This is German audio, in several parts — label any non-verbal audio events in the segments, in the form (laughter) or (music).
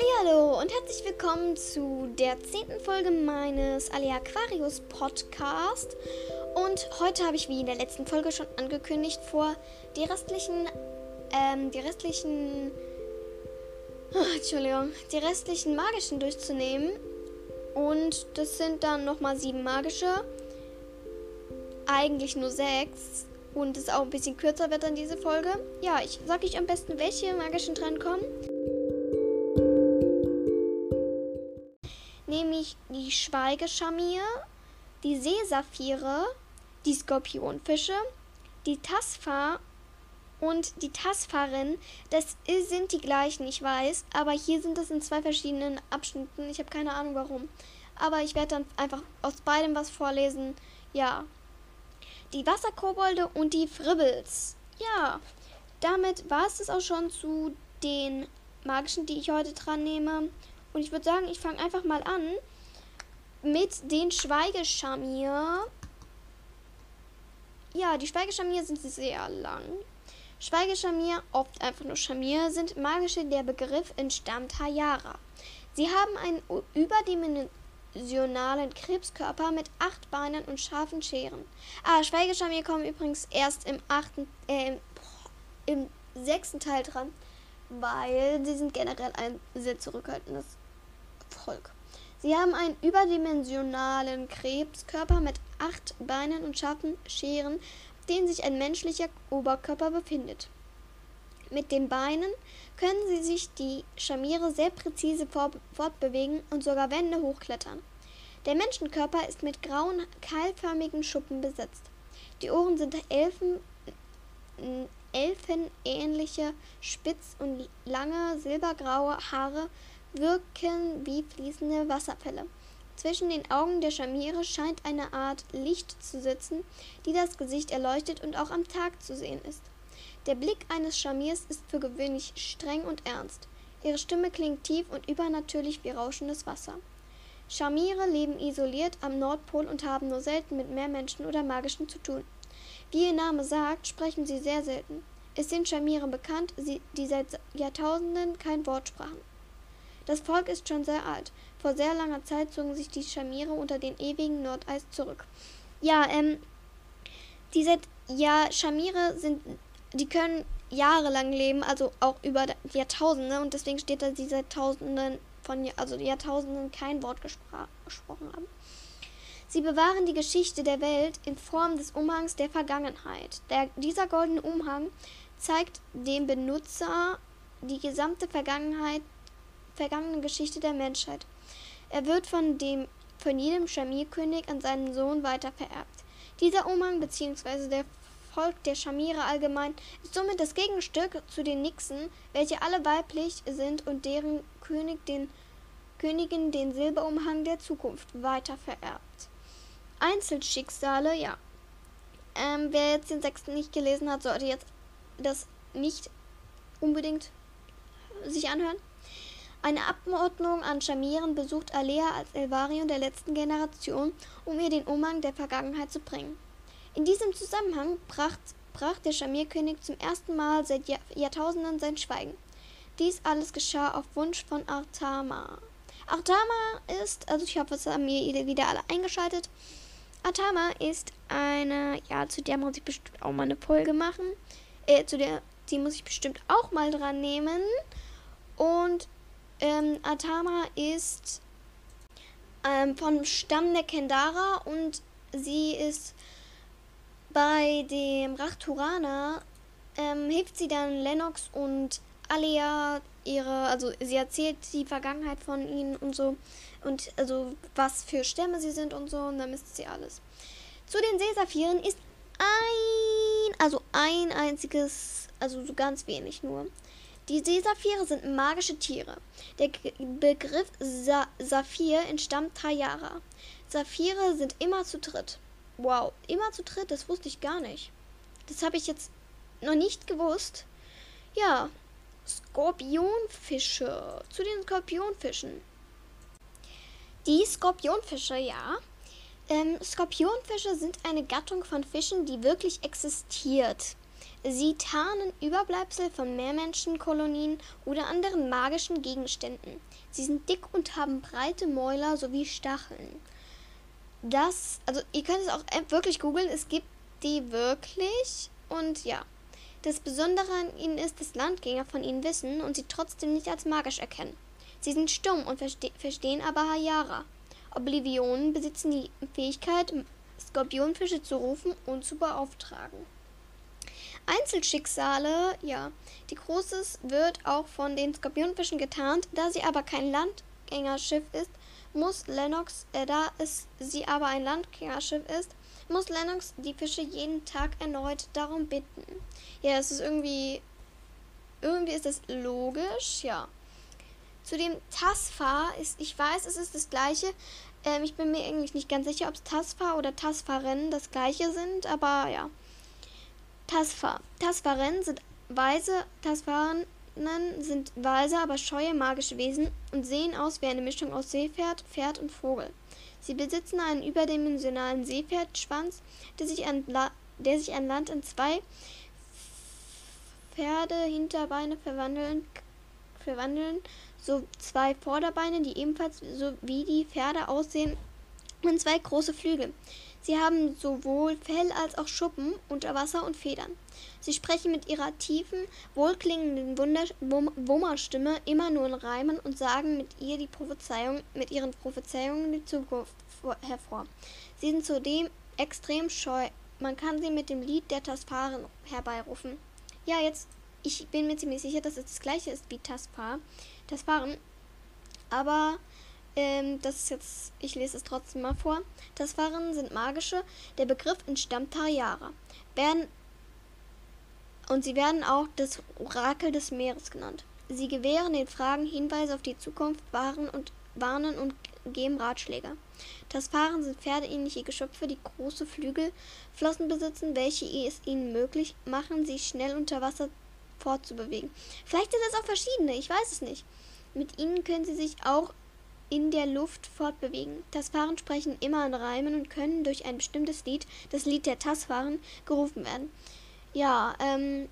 Hallo und herzlich willkommen zu der zehnten Folge meines Ali Aquarius Podcast. Und heute habe ich wie in der letzten Folge schon angekündigt vor, die restlichen, ähm, die restlichen, oh, (sighs) Entschuldigung, die restlichen magischen durchzunehmen. Und das sind dann nochmal sieben magische. Eigentlich nur sechs. Und es auch ein bisschen kürzer wird dann diese Folge. Ja, ich sage euch am besten, welche magischen drankommen. Nämlich die Schweigeschamir, die Seesaphire, die Skorpionfische, die Tasfa und die Tasfarin. Das sind die gleichen, ich weiß, aber hier sind es in zwei verschiedenen Abschnitten. Ich habe keine Ahnung warum. Aber ich werde dann einfach aus beidem was vorlesen. Ja. Die Wasserkobolde und die Fribbles. Ja. Damit war es das auch schon zu den magischen, die ich heute dran nehme. Und ich würde sagen, ich fange einfach mal an mit den Schweigeschamier. Ja, die Schweigeschamier sind sehr lang. Schweigeschamier, oft einfach nur Schamir, sind magische, der Begriff entstammt Hayara. Sie haben einen überdimensionalen Krebskörper mit acht Beinen und scharfen Scheren. Ah, Schweigeschamier kommen übrigens erst im achten, äh, im sechsten Teil dran, weil sie sind generell ein sehr zurückhaltendes Volk. Sie haben einen überdimensionalen Krebskörper mit acht Beinen und scharfen Scheren, auf denen sich ein menschlicher Oberkörper befindet. Mit den Beinen können sie sich die Schamire sehr präzise fortbewegen und sogar Wände hochklettern. Der Menschenkörper ist mit grauen, keilförmigen Schuppen besetzt. Die Ohren sind Elfen, elfenähnliche, spitz und lange silbergraue Haare wirken wie fließende Wasserfälle. Zwischen den Augen der Schamire scheint eine Art Licht zu sitzen, die das Gesicht erleuchtet und auch am Tag zu sehen ist. Der Blick eines Schamirs ist für gewöhnlich streng und ernst. Ihre Stimme klingt tief und übernatürlich wie rauschendes Wasser. Schamire leben isoliert am Nordpol und haben nur selten mit Meermenschen oder Magischen zu tun. Wie ihr Name sagt, sprechen sie sehr selten. Es sind Schamire bekannt, die seit Jahrtausenden kein Wort sprachen. Das Volk ist schon sehr alt. Vor sehr langer Zeit zogen sich die Schamire unter den ewigen Nordeis zurück. Ja, ähm, diese ja, Schamire sind, die können jahrelang leben, also auch über Jahrtausende und deswegen steht da, sie seit Tausenden von, also Jahrtausenden kein Wort gesprochen haben. Sie bewahren die Geschichte der Welt in Form des Umhangs der Vergangenheit. Der, dieser goldene Umhang zeigt dem Benutzer die gesamte Vergangenheit vergangenen Geschichte der Menschheit. Er wird von, dem, von jedem Schamir-König an seinen Sohn weitervererbt. Dieser Umhang bzw. der Volk der Schamire allgemein ist somit das Gegenstück zu den Nixen, welche alle weiblich sind und deren König den, Königin den Silberumhang der Zukunft weitervererbt. Einzelschicksale, ja. Ähm, wer jetzt den sechsten nicht gelesen hat, sollte jetzt das nicht unbedingt sich anhören. Eine Abordnung an Schamieren besucht Alea als Elvarion der letzten Generation, um ihr den Umhang der Vergangenheit zu bringen. In diesem Zusammenhang brach, brach der Schamierkönig zum ersten Mal seit Jahr, Jahrtausenden sein Schweigen. Dies alles geschah auf Wunsch von Artama. Artama ist, also ich hoffe, es haben wir wieder alle eingeschaltet. Artama ist eine, ja, zu der muss ich bestimmt auch mal eine Folge machen. Äh, zu der, die muss ich bestimmt auch mal dran nehmen. Ähm, Atama ist ähm, vom Stamm der Kendara und sie ist bei dem Rachturana ähm, hilft sie dann Lennox und Alia ihre, also sie erzählt die Vergangenheit von ihnen und so und also was für Stämme sie sind und so und dann misst sie alles. Zu den Seesaphiren ist ein, also ein einziges, also so ganz wenig nur. Die Seesaphire sind magische Tiere. Der G Begriff Sa Saphir entstammt Tayara. Saphire sind immer zu dritt. Wow, immer zu dritt, das wusste ich gar nicht. Das habe ich jetzt noch nicht gewusst. Ja, Skorpionfische. Zu den Skorpionfischen. Die Skorpionfische, ja. Ähm, Skorpionfische sind eine Gattung von Fischen, die wirklich existiert. Sie tarnen Überbleibsel von Meermenschenkolonien oder anderen magischen Gegenständen. Sie sind dick und haben breite Mäuler sowie Stacheln. Das, also ihr könnt es auch wirklich googeln, es gibt die wirklich und ja. Das Besondere an ihnen ist, dass Landgänger von ihnen wissen und sie trotzdem nicht als magisch erkennen. Sie sind stumm und verste verstehen aber Hayara. Oblivionen besitzen die Fähigkeit, Skorpionfische zu rufen und zu beauftragen. Einzelschicksale, ja. Die Großes wird auch von den Skorpionfischen getarnt, da sie aber kein Landgängerschiff ist, muss Lennox, äh, da es sie aber ein Landgängerschiff ist, muss Lennox die Fische jeden Tag erneut darum bitten. Ja, es ist irgendwie, irgendwie ist das logisch, ja. Zu dem Tasfa ist, ich weiß, es ist das gleiche. Ähm, ich bin mir eigentlich nicht ganz sicher, ob es Tasfa oder Tasfaren das gleiche sind, aber ja. Tasfa. Tasfaren sind weise, Tasfaren sind weise, aber scheue magische Wesen und sehen aus wie eine Mischung aus Seepferd, Pferd und Vogel. Sie besitzen einen überdimensionalen Seepferdschwanz, der sich an, La der sich an Land in zwei Pferdehinterbeine verwandeln, verwandeln, so zwei Vorderbeine, die ebenfalls so wie die Pferde aussehen, und zwei große Flügel. Sie haben sowohl Fell als auch Schuppen unter Wasser und Federn. Sie sprechen mit ihrer tiefen, wohlklingenden Wummerstimme immer nur in Reimen und sagen mit ihr die Prophezeiung, mit ihren Prophezeiungen die Zukunft hervor. Sie sind zudem extrem scheu. Man kann sie mit dem Lied der Tasparen herbeirufen. Ja, jetzt, ich bin mir ziemlich sicher, dass es das gleiche ist wie Taspar. Tasparen. Aber ähm, das ist jetzt, ich lese es trotzdem mal vor. Tasfaren sind magische. Der Begriff entstammt Tariara. Werden, und sie werden auch das Orakel des Meeres genannt. Sie gewähren den Fragen Hinweise auf die Zukunft, waren und, warnen und geben Ratschläge. Tasfaren sind pferdeähnliche Geschöpfe, die große Flügelflossen besitzen, welche es ihnen möglich machen, sich schnell unter Wasser fortzubewegen. Vielleicht sind es auch verschiedene, ich weiß es nicht. Mit ihnen können sie sich auch in der Luft fortbewegen. Tasfaren sprechen immer in Reimen und können durch ein bestimmtes Lied, das Lied der Tasfaren, gerufen werden. Ja, ähm,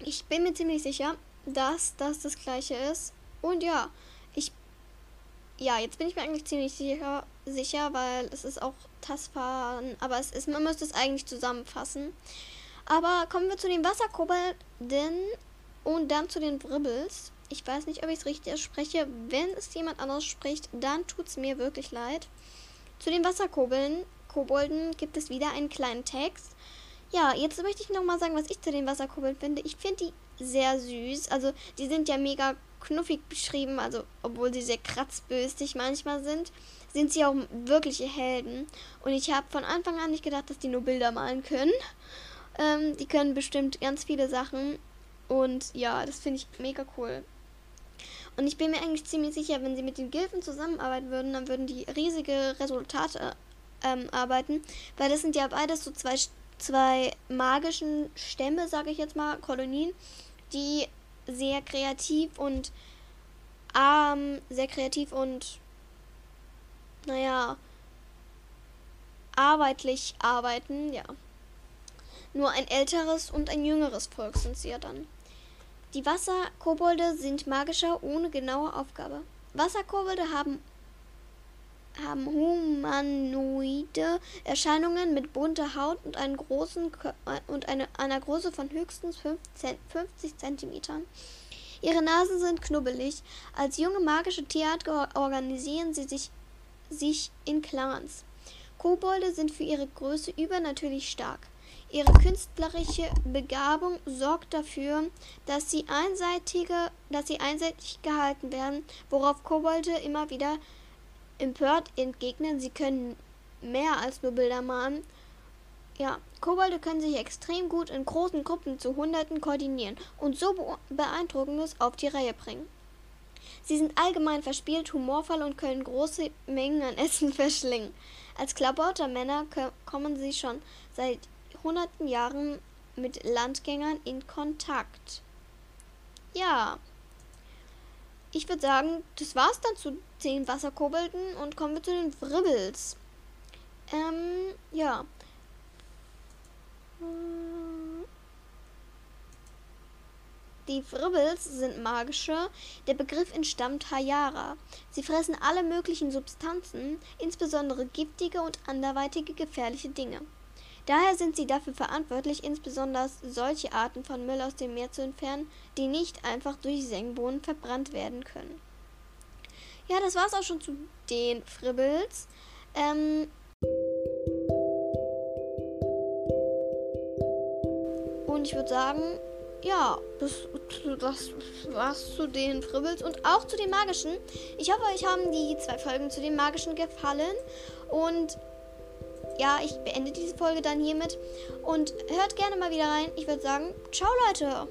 ich bin mir ziemlich sicher, dass das das gleiche ist. Und ja, ich, ja, jetzt bin ich mir eigentlich ziemlich sicher, sicher weil es ist auch Tasfaren, aber es ist, man müsste es eigentlich zusammenfassen. Aber kommen wir zu den Wasserkobolden und dann zu den Wribbles. Ich weiß nicht, ob ich es richtig ausspreche. Wenn es jemand anderes spricht, dann tut es mir wirklich leid. Zu den Wasserkobolden Kobolden gibt es wieder einen kleinen Text. Ja, jetzt möchte ich nochmal sagen, was ich zu den Wasserkobolden finde. Ich finde die sehr süß. Also, die sind ja mega knuffig beschrieben. Also, obwohl sie sehr kratzböstig manchmal sind, sind sie auch wirkliche Helden. Und ich habe von Anfang an nicht gedacht, dass die nur Bilder malen können. Ähm, die können bestimmt ganz viele Sachen. Und ja, das finde ich mega cool. Und ich bin mir eigentlich ziemlich sicher, wenn sie mit den Gilfen zusammenarbeiten würden, dann würden die riesige Resultate ähm, arbeiten. Weil das sind ja beides so zwei, zwei magischen Stämme, sage ich jetzt mal, Kolonien, die sehr kreativ und ähm, sehr kreativ und naja, arbeitlich arbeiten, ja. Nur ein älteres und ein jüngeres Volk sind sie ja dann. Die Wasserkobolde sind magischer ohne genaue Aufgabe. Wasserkobolde haben, haben humanoide Erscheinungen mit bunter Haut und, einen großen, und eine, einer Größe von höchstens 50 cm. Ihre Nasen sind knubbelig. Als junge magische Tierart organisieren sie sich, sich in Clans. Kobolde sind für ihre Größe übernatürlich stark. Ihre künstlerische Begabung sorgt dafür, dass sie, einseitige, dass sie einseitig gehalten werden, worauf Kobolde immer wieder empört entgegnen, sie können mehr als nur Bilder malen. Ja, Kobolde können sich extrem gut in großen Gruppen zu Hunderten koordinieren und so Beeindruckendes auf die Reihe bringen. Sie sind allgemein verspielt, humorvoll und können große Mengen an Essen (laughs) verschlingen. Als Klabautermänner kommen sie schon seit hunderten Jahren mit Landgängern in Kontakt. Ja. Ich würde sagen, das war's dann zu den Wasserkobolden und kommen wir zu den Wribbels. Ähm, ja. Die Fribbels sind magische. Der Begriff entstammt Hayara. Sie fressen alle möglichen Substanzen, insbesondere giftige und anderweitige gefährliche Dinge. Daher sind sie dafür verantwortlich, insbesondere solche Arten von Müll aus dem Meer zu entfernen, die nicht einfach durch Sengbohnen verbrannt werden können. Ja, das war's auch schon zu den Fribbels. Ähm und ich würde sagen, ja, das, das war's zu den Fribbels und auch zu den magischen. Ich hoffe, euch haben die zwei Folgen zu den magischen gefallen. Und ja, ich beende diese Folge dann hiermit. Und hört gerne mal wieder rein. Ich würde sagen, ciao Leute.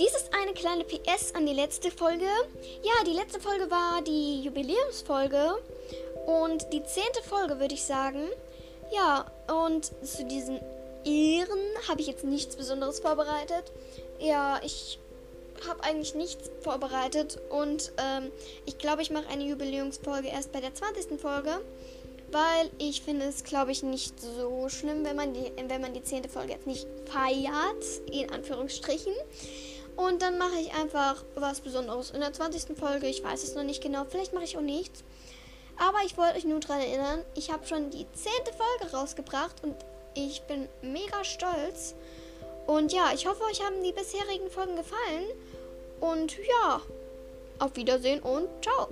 Dies ist eine kleine PS an die letzte Folge. Ja, die letzte Folge war die Jubiläumsfolge. Und die zehnte Folge, würde ich sagen. Ja, und zu diesen Ehren habe ich jetzt nichts Besonderes vorbereitet. Ja, ich habe eigentlich nichts vorbereitet und ähm, ich glaube, ich mache eine Jubiläumsfolge erst bei der 20. Folge, weil ich finde es, glaube ich, nicht so schlimm, wenn man die, wenn man die 10. Folge jetzt nicht feiert, in Anführungsstrichen. Und dann mache ich einfach was Besonderes in der 20. Folge. Ich weiß es noch nicht genau. Vielleicht mache ich auch nichts. Aber ich wollte euch nur daran erinnern, ich habe schon die 10. Folge rausgebracht und ich bin mega stolz. Und ja, ich hoffe, euch haben die bisherigen Folgen gefallen. Und ja, auf Wiedersehen und ciao.